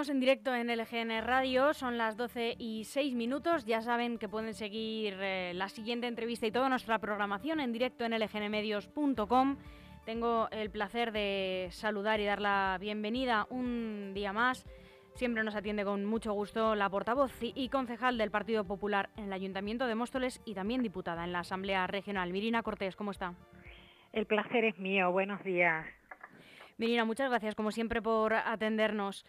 Seguimos en directo en LGN Radio, son las 12 y 6 minutos. Ya saben que pueden seguir eh, la siguiente entrevista y toda nuestra programación en directo en lgnmedios.com. Tengo el placer de saludar y dar la bienvenida un día más. Siempre nos atiende con mucho gusto la portavoz y concejal del Partido Popular en el Ayuntamiento de Móstoles y también diputada en la Asamblea Regional. Mirina Cortés, ¿cómo está? El placer es mío. Buenos días. Mirina, muchas gracias como siempre por atendernos.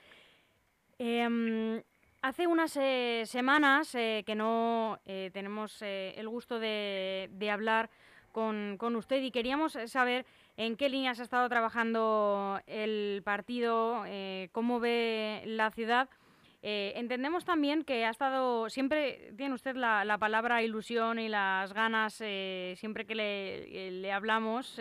Em, hace unas eh, semanas eh, que no eh, tenemos el gusto de, hablar con, usted y queríamos saber en qué líneas ha estado trabajando el partido, cómo ve la ciudad eh, entendemos también que ha estado, siempre tiene usted la, palabra ilusión y las ganas eh, siempre que le, eh, hablamos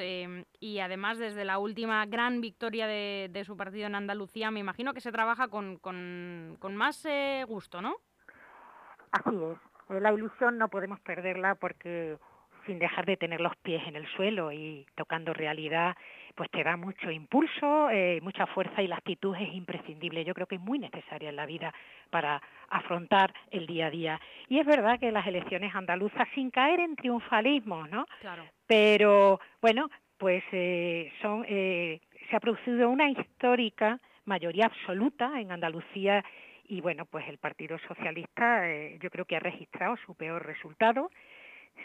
y además desde la última gran victoria de, su partido en Andalucía, me imagino que se trabaja con, con, con más gusto, ¿no? Así es. La ilusión no podemos perderla porque sin dejar de tener los pies en el suelo y tocando realidad, pues te da mucho impulso, eh, mucha fuerza y la actitud es imprescindible. Yo creo que es muy necesaria en la vida para afrontar el día a día. Y es verdad que las elecciones andaluzas, sin caer en triunfalismo, ¿no? Claro. Pero bueno, pues eh, son, eh, se ha producido una histórica mayoría absoluta en Andalucía y bueno, pues el Partido Socialista yo creo que ha registrado su peor resultado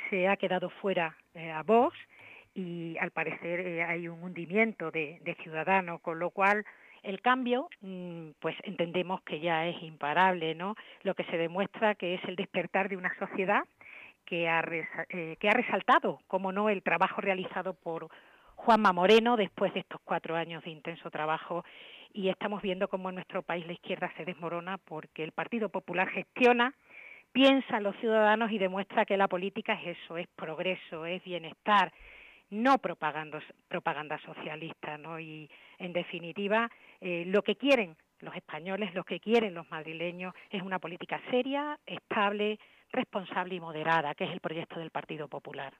se ha quedado fuera eh, a Vox y al parecer eh, hay un hundimiento de, Ciudadanos, con lo cual el cambio, mm, pues entendemos que ya es imparable, ¿no? Lo que se demuestra que es el despertar de una sociedad que ha, eh, que ha resaltado, como no, el trabajo realizado por Juanma Moreno después de estos cuatro años de intenso trabajo y estamos viendo cómo en nuestro país la izquierda se desmorona porque el Partido Popular gestiona piensan los ciudadanos y demuestra que la política es eso, es progreso, es bienestar, no propaganda, propaganda socialista. Y en definitiva, eh, lo que quieren los españoles, lo que quieren los madrileños es una política seria, estable, responsable y moderada, que es el proyecto del Partido Popular.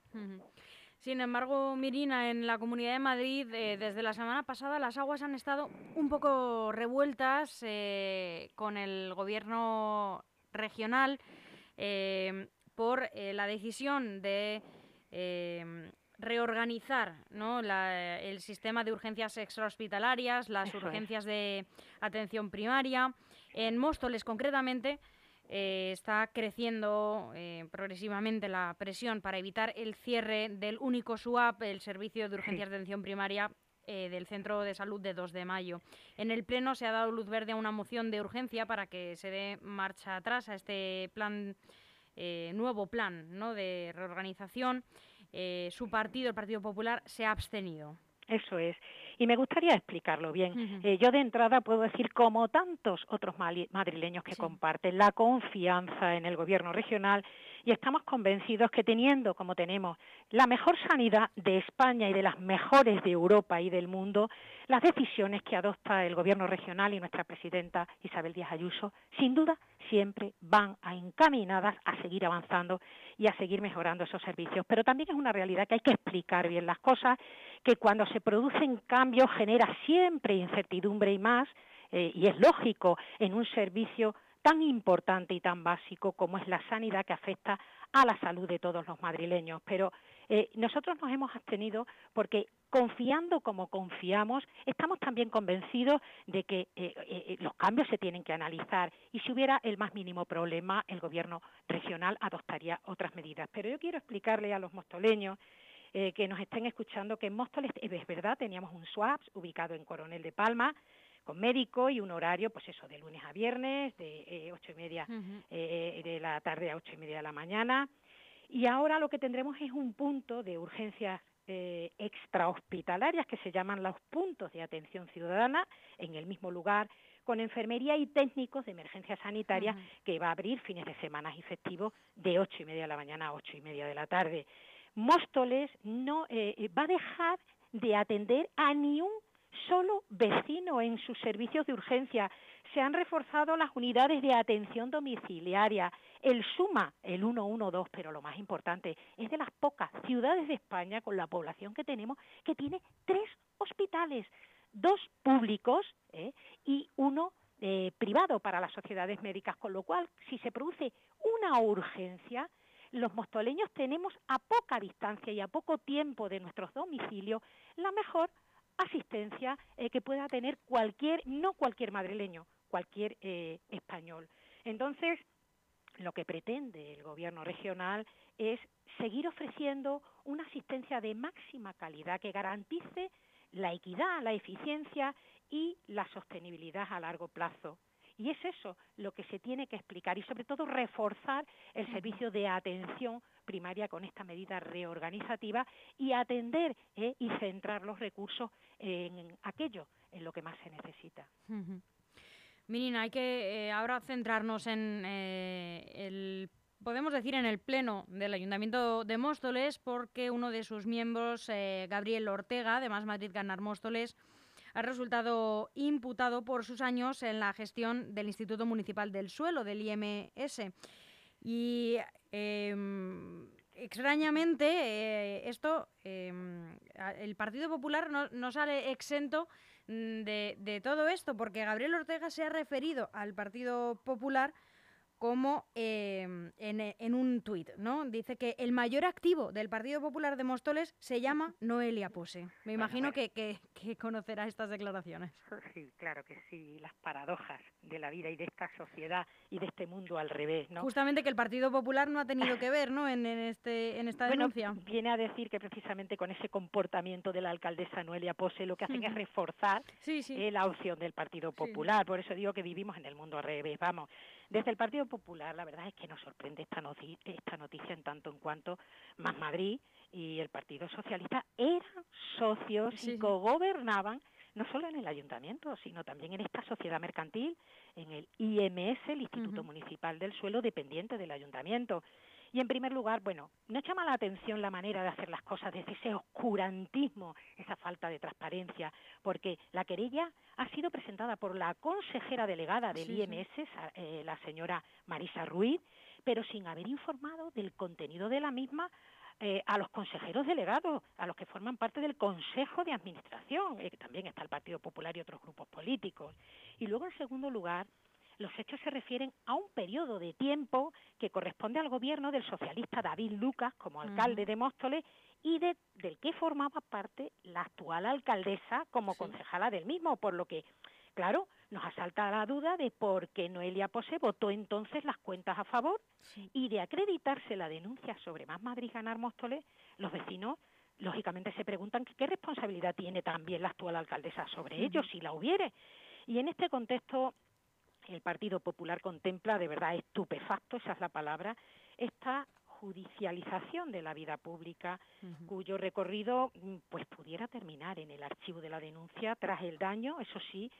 Sin embargo, Mirina, en la Comunidad de Madrid, eh, desde la semana pasada las aguas han estado un poco revueltas eh, con el gobierno regional. Por la decisión de reorganizar el sistema de urgencias extrahospitalarias, las urgencias de atención primaria. En Móstoles, concretamente, eh, está creciendo eh, progresivamente la presión para evitar el cierre del único SUAP, el Servicio de Urgencias de Atención Primaria del Centro de Salud de 2 de mayo. En el Pleno se ha dado luz verde a una moción de urgencia para que se dé marcha atrás a este plan, eh, nuevo plan ¿no? de reorganización. Eh, su partido, el Partido Popular, se ha abstenido. Eso es. Y me gustaría explicarlo bien. Eh, yo de entrada puedo decir, como tantos otros madrileños que comparten la confianza en el gobierno regional y estamos convencidos que teniendo, como tenemos, la mejor sanidad de España y de las mejores de Europa y del mundo, las decisiones que adopta el Gobierno regional y nuestra presidenta Isabel Díaz Ayuso, sin duda, siempre van a encaminadas a seguir avanzando y a seguir mejorando esos servicios. Pero también es una realidad que hay que explicar bien las cosas, que cuando se producen cambios genera siempre incertidumbre y más, eh, y es lógico en un servicio tan importante y tan básico como es la sanidad que afecta a la salud de todos los madrileños. Pero eh, nosotros nos hemos abstenido porque confiando como confiamos, estamos también convencidos de que eh, eh, los cambios se tienen que analizar y si hubiera el más mínimo problema, el gobierno regional adoptaría otras medidas. Pero yo quiero explicarle a los mostoleños que nos estén escuchando que en Móstoles, es verdad, teníamos un SWAPS ubicado en Coronel de Palma, con médico y un horario, pues eso, de lunes a viernes, de eh, ocho y media eh, de la tarde a ocho y media de la mañana. Y ahora lo que tendremos es un punto de urgencias eh, extrahospitalarias que se llaman los puntos de atención ciudadana en el mismo lugar con enfermería y técnicos de emergencia sanitaria que va a abrir fines de semana y festivos de ocho y media de la mañana a ocho y media de la tarde. Móstoles no eh, va a dejar de atender a ni un solo vecino en sus servicios de urgencia. Se han reforzado las unidades de atención domiciliaria. El SUMA, el 112, pero lo más importante, es de las pocas ciudades de España con la población que tenemos que tiene tres hospitales, dos públicos ¿eh? y uno eh, privado para las sociedades médicas, con lo cual, si se produce una urgencia, los mostoleños tenemos a poca distancia y a poco tiempo de nuestros domicilios la mejor asistencia eh, que pueda tener cualquier, no cualquier madrileño, cualquier eh, español. Entonces, lo que pretende el gobierno regional es seguir ofreciendo una asistencia de máxima calidad que garantice la equidad, la eficiencia y la sostenibilidad a largo plazo. Y es eso lo que se tiene que explicar y sobre todo reforzar el servicio de atención primaria con esta medida reorganizativa y atender eh, y centrar los recursos en aquello en lo que más se necesita. Mirina, hay que eh, ahora centrarnos en eh, el podemos decir en el pleno del Ayuntamiento de Móstoles, porque uno de sus miembros, Gabriel Ortega, de Más Madrid Ganar Móstoles, ha resultado imputado por sus años en la gestión del Instituto Municipal del Suelo, del IMS. Y em, extrañamente, eh, esto, em, el Partido Popular no, sale exento mm, de, de, todo esto, porque Gabriel Ortega se ha referido al Partido Popular como em, en, un tuit, ¿no? Dice que el mayor activo del Partido Popular de Móstoles se llama Noelia Pose. Me imagino Que, que, conocerá estas declaraciones. Sí, claro que sí, las paradojas de la vida y de esta sociedad y de este mundo al revés, ¿no? Justamente que el Partido Popular no ha tenido que ver, ¿no? En, este, en esta denuncia. viene a decir que precisamente con ese comportamiento de la alcaldesa Noelia Pose lo que hacen es reforzar eh, la opción del Partido Popular. Por eso digo que vivimos en el mundo al revés. Vamos, desde el Partido Popular, la verdad es que nos sorprende esta, noticia, esta noticia en tanto en cuanto Más Madrid y el Partido Socialista eran socios y cogobernaban no solo en el ayuntamiento, sino también en esta sociedad mercantil, en el IMS, el Instituto Municipal del Suelo, dependiente del ayuntamiento. Y en primer lugar, bueno, no llama la atención la manera de hacer las cosas, desde ese oscurantismo, esa falta de transparencia, porque la querella ha sido presentada por la consejera delegada del IMS, eh, la señora Marisa Ruiz, pero sin haber informado del contenido de la misma eh, a los consejeros delegados, a los que forman parte del Consejo de Administración, eh, que también está el Partido Popular y otros grupos políticos. Y luego, en segundo lugar, los hechos se refieren a un periodo de tiempo que corresponde al gobierno del socialista David Lucas como alcalde de Móstoles y de, del que formaba parte la actual alcaldesa como concejala del mismo, por lo que, claro, nos asalta la duda de por qué Noelia Pose votó entonces las cuentas a favor y de acreditarse la denuncia sobre Más Madrid ganar Móstoles, los vecinos lógicamente se preguntan qué responsabilidad tiene también la actual alcaldesa sobre ello, si la hubiere. Y en este contexto el Partido Popular contempla, de verdad estupefacto, esa es la palabra, esta judicialización de la vida pública, cuyo recorrido mm, pues pudiera terminar en el archivo de la denuncia tras el daño, eso sí,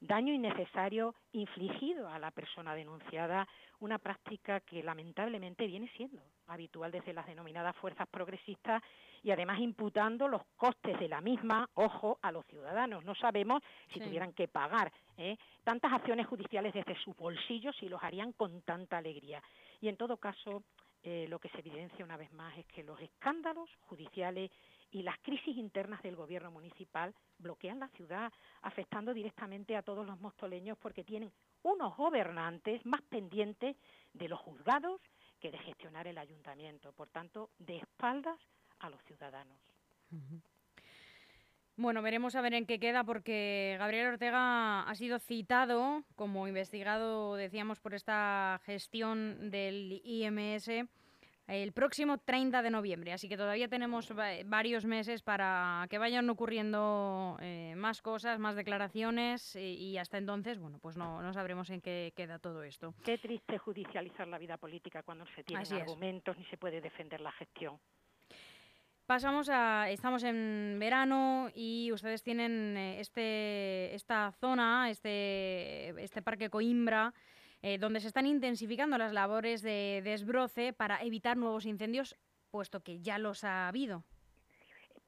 daño innecesario infligido a la persona denunciada, una práctica que lamentablemente viene siendo habitual desde las denominadas fuerzas progresistas y además imputando los costes de la misma, ojo, a los ciudadanos. No sabemos si tuvieran que pagar ¿eh? tantas acciones judiciales desde sus bolsillos si los harían con tanta alegría. Y en todo caso, eh, lo que se evidencia una vez más es que los escándalos judiciales y las crisis internas del gobierno municipal bloquean la ciudad, afectando directamente a todos los mostoleños porque tienen unos gobernantes más pendientes de los juzgados que de gestionar el ayuntamiento, por tanto, de espaldas a los ciudadanos. Bueno, veremos a ver en qué queda porque Gabriel Ortega ha sido citado como investigado, decíamos, por esta gestión del IMS el próximo 30 de noviembre. Así que todavía tenemos varios meses para que vayan ocurriendo eh, más cosas, más declaraciones y, hasta entonces, bueno, pues no, no, sabremos en qué queda todo esto. Qué triste judicializar la vida política cuando no se tienen argumentos ni se puede defender la gestión. Pasamos a, estamos en verano y ustedes tienen eh, este, esta zona, este, este parque Coimbra, eh, donde se están intensificando las labores de desbroce para evitar nuevos incendios, puesto que ya los ha habido.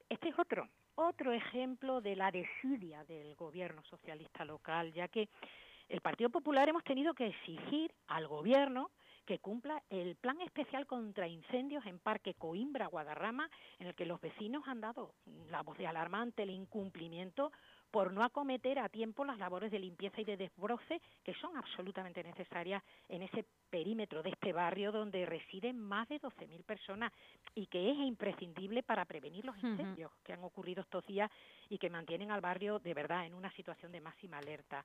Este es otro, otro ejemplo de la desidia del gobierno socialista local, ya que el Partido Popular hemos tenido que exigir al gobierno que cumpla el plan especial contra incendios en Parque Coimbra, Guadarrama, en el que los vecinos han dado la voz de alarma ante el incumplimiento por no acometer a tiempo las labores de limpieza y de desbroce que son absolutamente necesarias en ese perímetro de este barrio donde residen más de 12.000 personas y que es imprescindible para prevenir los incendios que han ocurrido estos días y que mantienen al barrio de verdad en una situación de máxima alerta.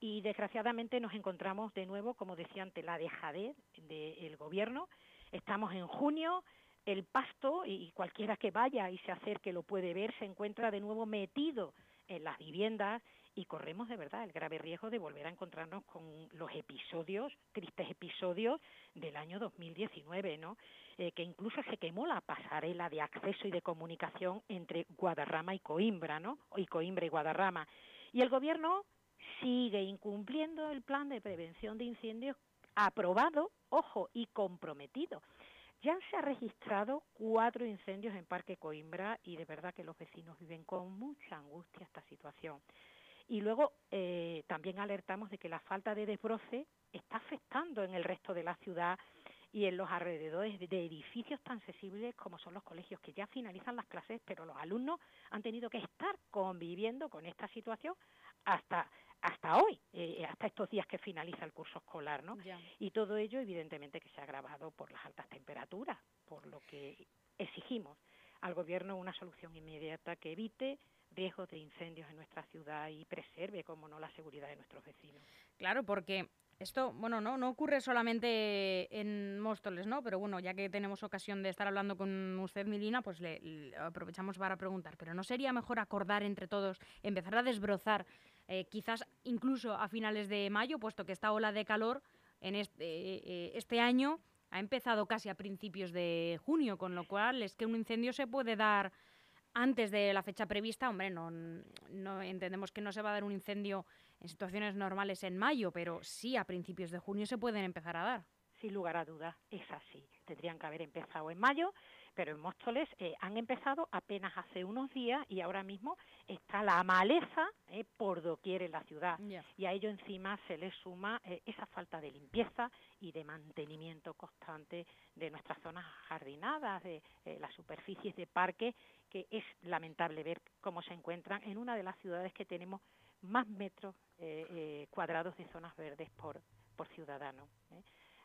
Y desgraciadamente nos encontramos de nuevo, como decía ante la dejadez del gobierno. Estamos en junio, el pasto y cualquiera que vaya y se acerque lo puede ver, se encuentra de nuevo metido en las viviendas y corremos de verdad el grave riesgo de volver a encontrarnos con los episodios, tristes episodios del año 2019, ¿no? Eh, que incluso se quemó la pasarela de acceso y de comunicación entre Guadarrama y Coimbra, ¿no? Y Coimbra y Guadarrama. Y el gobierno sigue incumpliendo el plan de prevención de incendios aprobado, ojo, y comprometido. Ya se ha registrado cuatro incendios en Parque Coimbra y de verdad que los vecinos viven con mucha angustia esta situación. Y luego eh, también alertamos de que la falta de desbroce está afectando en el resto de la ciudad y en los alrededores de edificios tan sensibles como son los colegios, que ya finalizan las clases, pero los alumnos han tenido que estar conviviendo con esta situación hasta hasta hoy, eh, hasta estos días que finaliza el curso escolar, ¿no? Y todo ello, evidentemente, que se ha agravado por las altas temperaturas, por lo que exigimos al Gobierno una solución inmediata que evite riesgos de incendios en nuestra ciudad y preserve, como no, la seguridad de nuestros vecinos. Claro, porque esto, bueno, no, no ocurre solamente en Móstoles, ¿no? Pero bueno, ya que tenemos ocasión de estar hablando con usted, Milina, pues le, aprovechamos para preguntar. Pero ¿no sería mejor acordar entre todos, empezar a desbrozar, eh, quizás incluso a finales de mayo, puesto que esta ola de calor en este, este año ha empezado casi a principios de junio, con lo cual es que un incendio se puede dar antes de la fecha prevista, hombre, no, no entendemos que no se va a dar un incendio en situaciones normales en mayo, pero sí a principios de junio se pueden empezar a dar. Sin lugar a dudas, es así. Tendrían que haber empezado en mayo, pero en Móstoles eh, han empezado apenas hace unos días y ahora mismo está la maleza eh, por doquier en la ciudad. Y a ello encima se le suma eh, esa falta de limpieza y de mantenimiento constante de nuestras zonas jardinadas, de las superficies de parque, que es lamentable ver cómo se encuentran en una de las ciudades que tenemos más metros cuadrados de zonas verdes por, por ciudadano.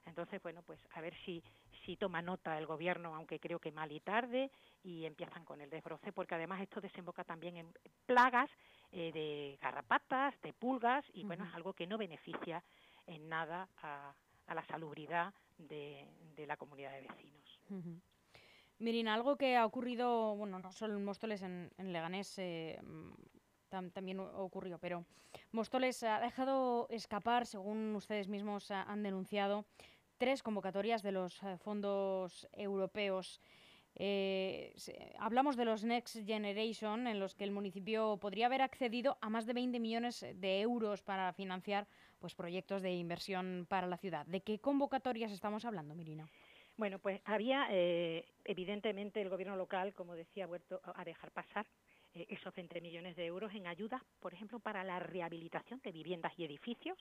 Entonces, bueno, pues a ver si, si toma nota el gobierno, aunque creo que mal y tarde, y empiezan con el desbroce, porque además esto desemboca también en plagas eh, de garrapatas, de pulgas, y bueno, es algo que no beneficia en nada a, la salubridad de, la comunidad de vecinos. Miren, algo que ha ocurrido, bueno, no solo en Móstoles, en, Leganés eh, también ocurrió, pero Móstoles ha dejado escapar, según ustedes mismos han denunciado, tres convocatorias de los eh, fondos europeos. Eh, hablamos de los Next Generation, en los que el municipio podría haber accedido a más de 20 millones de euros para financiar pues, proyectos de inversión para la ciudad. ¿De qué convocatorias estamos hablando, Mirina? Bueno, pues había, eh, evidentemente, el gobierno local, como decía, vuelto a dejar pasar esos 20 millones de euros en ayudas, por ejemplo, para la rehabilitación de viviendas y edificios,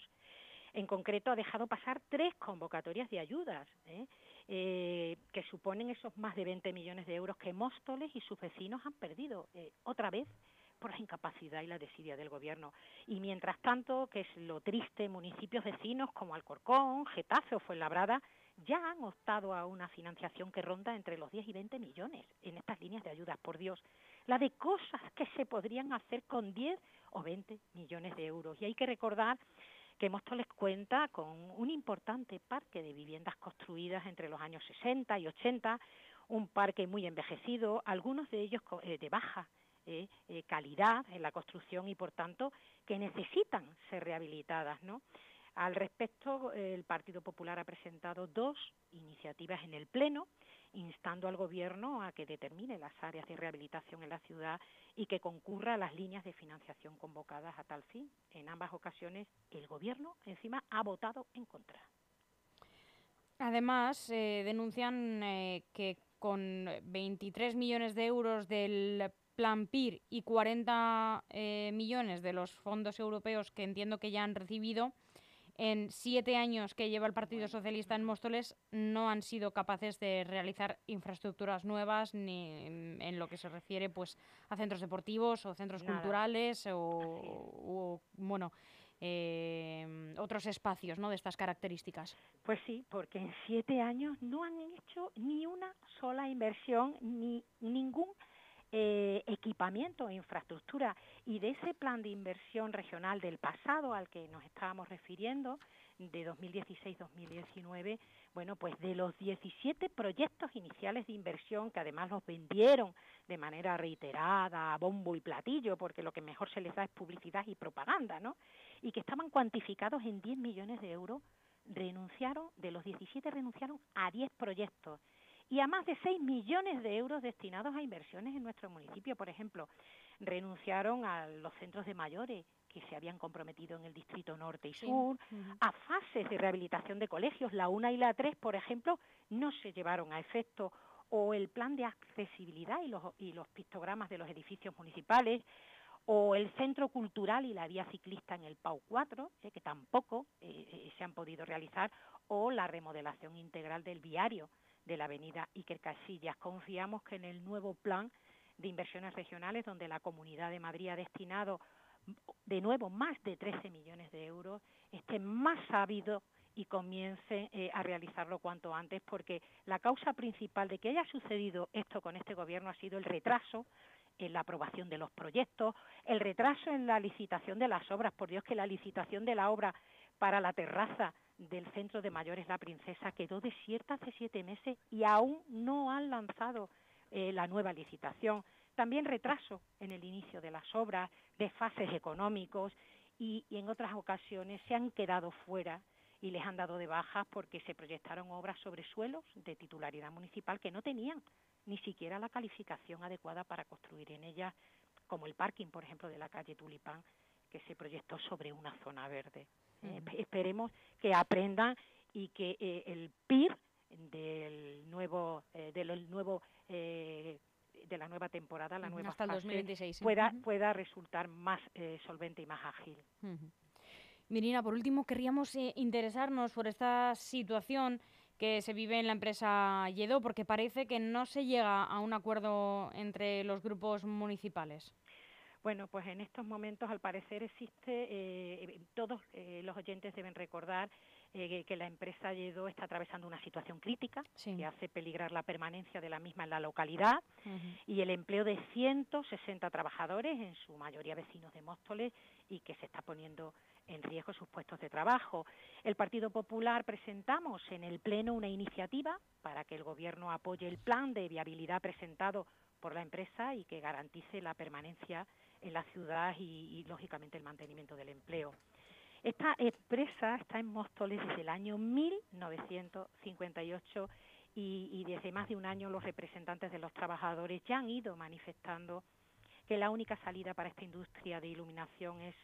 en concreto, ha dejado pasar tres convocatorias de ayudas, ¿eh? Eh, que suponen esos más de 20 millones de euros que Móstoles y sus vecinos han perdido eh, otra vez por la incapacidad y la desidia del gobierno. Y mientras tanto, que es lo triste, municipios vecinos como Alcorcón, Getafe o Fuenlabrada ya han optado a una financiación que ronda entre los 10 y 20 millones en estas líneas de ayudas, por Dios. La de cosas que se podrían hacer con 10 o 20 millones de euros. Y hay que recordar que Móstoles cuenta con un importante parque de viviendas construidas entre los años 60 y 80, un parque muy envejecido, algunos de ellos eh, de baja eh, eh, calidad en la construcción y, por tanto, que necesitan ser rehabilitadas, ¿no? Al respecto, el Partido Popular ha presentado dos iniciativas en el Pleno instando al Gobierno a que determine las áreas de rehabilitación en la ciudad y que concurra a las líneas de financiación convocadas a tal fin. En ambas ocasiones, el Gobierno, encima, ha votado en contra. Además, eh, denuncian eh, que con 23 millones de euros del Plan PIR y 40 eh, millones de los fondos europeos que entiendo que ya han recibido, en siete años que lleva el Partido Socialista en Móstoles no han sido capaces de realizar infraestructuras nuevas ni en lo que se refiere pues a centros deportivos o centros culturales o, bueno eh, otros espacios ¿no? de estas características. Pues sí, porque en siete años no han hecho ni una sola inversión ni ningún eh, equipamiento e infraestructura y de ese plan de inversión regional del pasado al que nos estábamos refiriendo, de 2016-2019, bueno, pues de los 17 proyectos iniciales de inversión que además los vendieron de manera reiterada, a bombo y platillo, porque lo que mejor se les da es publicidad y propaganda, ¿no? Y que estaban cuantificados en 10 millones de euros, renunciaron, de los 17 renunciaron a 10 proyectos y a más de 6 millones de euros destinados a inversiones en nuestro municipio. Por ejemplo, renunciaron a los centros de mayores que se habían comprometido en el distrito norte y sur, a fases de rehabilitación de colegios, la 1 y la 3, por ejemplo, no se llevaron a efecto, o el plan de accesibilidad y los, y los pictogramas de los edificios municipales, o el centro cultural y la vía ciclista en el PAU 4, eh, que tampoco eh, eh, se han podido realizar, o la remodelación integral del viario de la avenida Iker Casillas. Confiamos que en el nuevo plan de inversiones regionales, donde la Comunidad de Madrid ha destinado de nuevo más de 13 millones de euros, esté más sabido y comience eh, a realizarlo cuanto antes, porque la causa principal de que haya sucedido esto con este gobierno ha sido el retraso en la aprobación de los proyectos, el retraso en la licitación de las obras, por Dios que la licitación de la obra para la terraza del Centro de Mayores La Princesa quedó desierta hace siete meses y aún no han lanzado eh, la nueva licitación. También retraso en el inicio de las obras, desfases económicos y, y en otras ocasiones se han quedado fuera y les han dado de baja porque se proyectaron obras sobre suelos de titularidad municipal que no tenían ni siquiera la calificación adecuada para construir en ellas, como el parking, por ejemplo, de la calle Tulipán, que se proyectó sobre una zona verde. Eh, esperemos que aprendan y que eh, el PIR del nuevo eh, del nuevo de la nueva temporada, la nueva Hasta el 2026, pueda pueda resultar más solvente y más ágil. Mirina, por último, querríamos interesarnos por esta situación que se vive en la empresa Yedo, porque parece que no se llega a un acuerdo entre los grupos municipales. Bueno, pues en estos momentos al parecer existe, eh, todos eh, los oyentes deben recordar eh, que la empresa Yedo está atravesando una situación crítica que hace peligrar la permanencia de la misma en la localidad y el empleo de 160 trabajadores, en su mayoría vecinos de Móstoles, y que se está poniendo en riesgo sus puestos de trabajo. El Partido Popular presentamos en el Pleno una iniciativa para que el Gobierno apoye el plan de viabilidad presentado por la empresa y que garantice la permanencia en la ciudad y, lógicamente el mantenimiento del empleo. Esta empresa está en Móstoles desde el año 1958 y, y, desde más de un año los representantes de los trabajadores ya han ido manifestando que la única salida para esta industria de iluminación es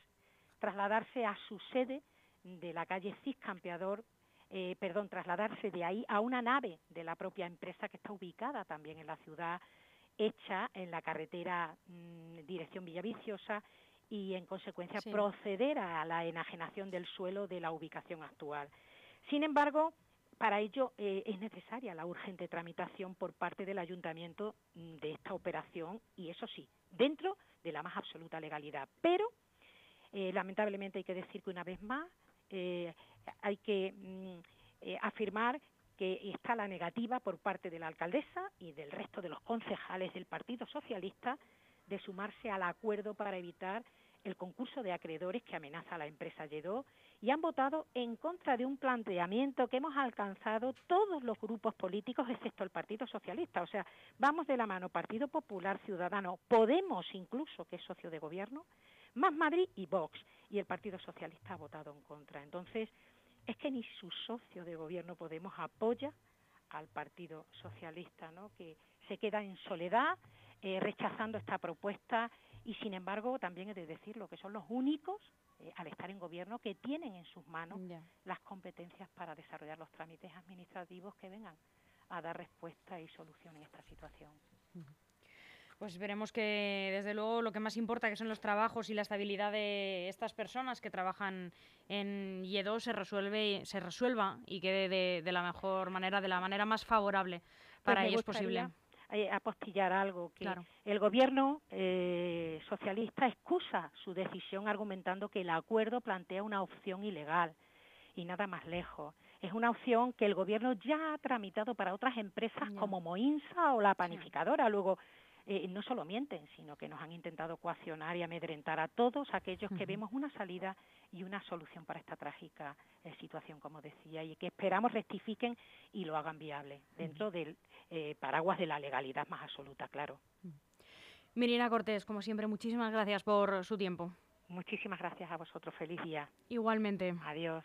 trasladarse a su sede de la calle Cis Campeador, eh, perdón, trasladarse de ahí a una nave de la propia empresa que está ubicada también en la ciudad hecha en la carretera mm, dirección Villaviciosa y en consecuencia proceder a la enajenación del suelo de la ubicación actual. Sin embargo, para ello eh, es necesaria la urgente tramitación por parte del ayuntamiento mm, de esta operación y eso sí, dentro de la más absoluta legalidad. Pero eh, lamentablemente hay que decir que una vez más eh, hay que mm, afirmar que está la negativa por parte de la alcaldesa y del resto de los concejales del Partido Socialista de sumarse al acuerdo para evitar el concurso de acreedores que amenaza a la empresa Lledó y han votado en contra de un planteamiento que hemos alcanzado todos los grupos políticos excepto el Partido Socialista. O sea, vamos de la mano Partido Popular, Ciudadano, Podemos incluso, que es socio de gobierno, más Madrid y Vox. Y el Partido Socialista ha votado en contra. Entonces, es que ni su socio de gobierno Podemos apoya al Partido Socialista, ¿no? que se queda en soledad eh, rechazando esta propuesta y sin embargo también he de decirlo que son los únicos eh, al estar en gobierno que tienen en sus manos las competencias para desarrollar los trámites administrativos que vengan a dar respuesta y solución en esta situación. Pues veremos que desde luego lo que más importa, que son los trabajos y la estabilidad de estas personas que trabajan en IE2, se, resuelve, se resuelva y quede de, la mejor manera, de la manera más favorable pues para ellos posible. Eh, apostillar algo que el gobierno eh, socialista excusa su decisión argumentando que el acuerdo plantea una opción ilegal y nada más lejos. Es una opción que el gobierno ya ha tramitado para otras empresas como Moinsa o la panificadora. Luego, eh, no solo mienten, sino que nos han intentado coaccionar y amedrentar a todos aquellos que vemos una salida y una solución para esta trágica eh, situación, como decía, y que esperamos rectifiquen y lo hagan viable dentro del eh, paraguas de la legalidad más absoluta, claro. Mirina Cortés, como siempre, muchísimas gracias por su tiempo. Muchísimas gracias a vosotros. Feliz día. Igualmente. Adiós.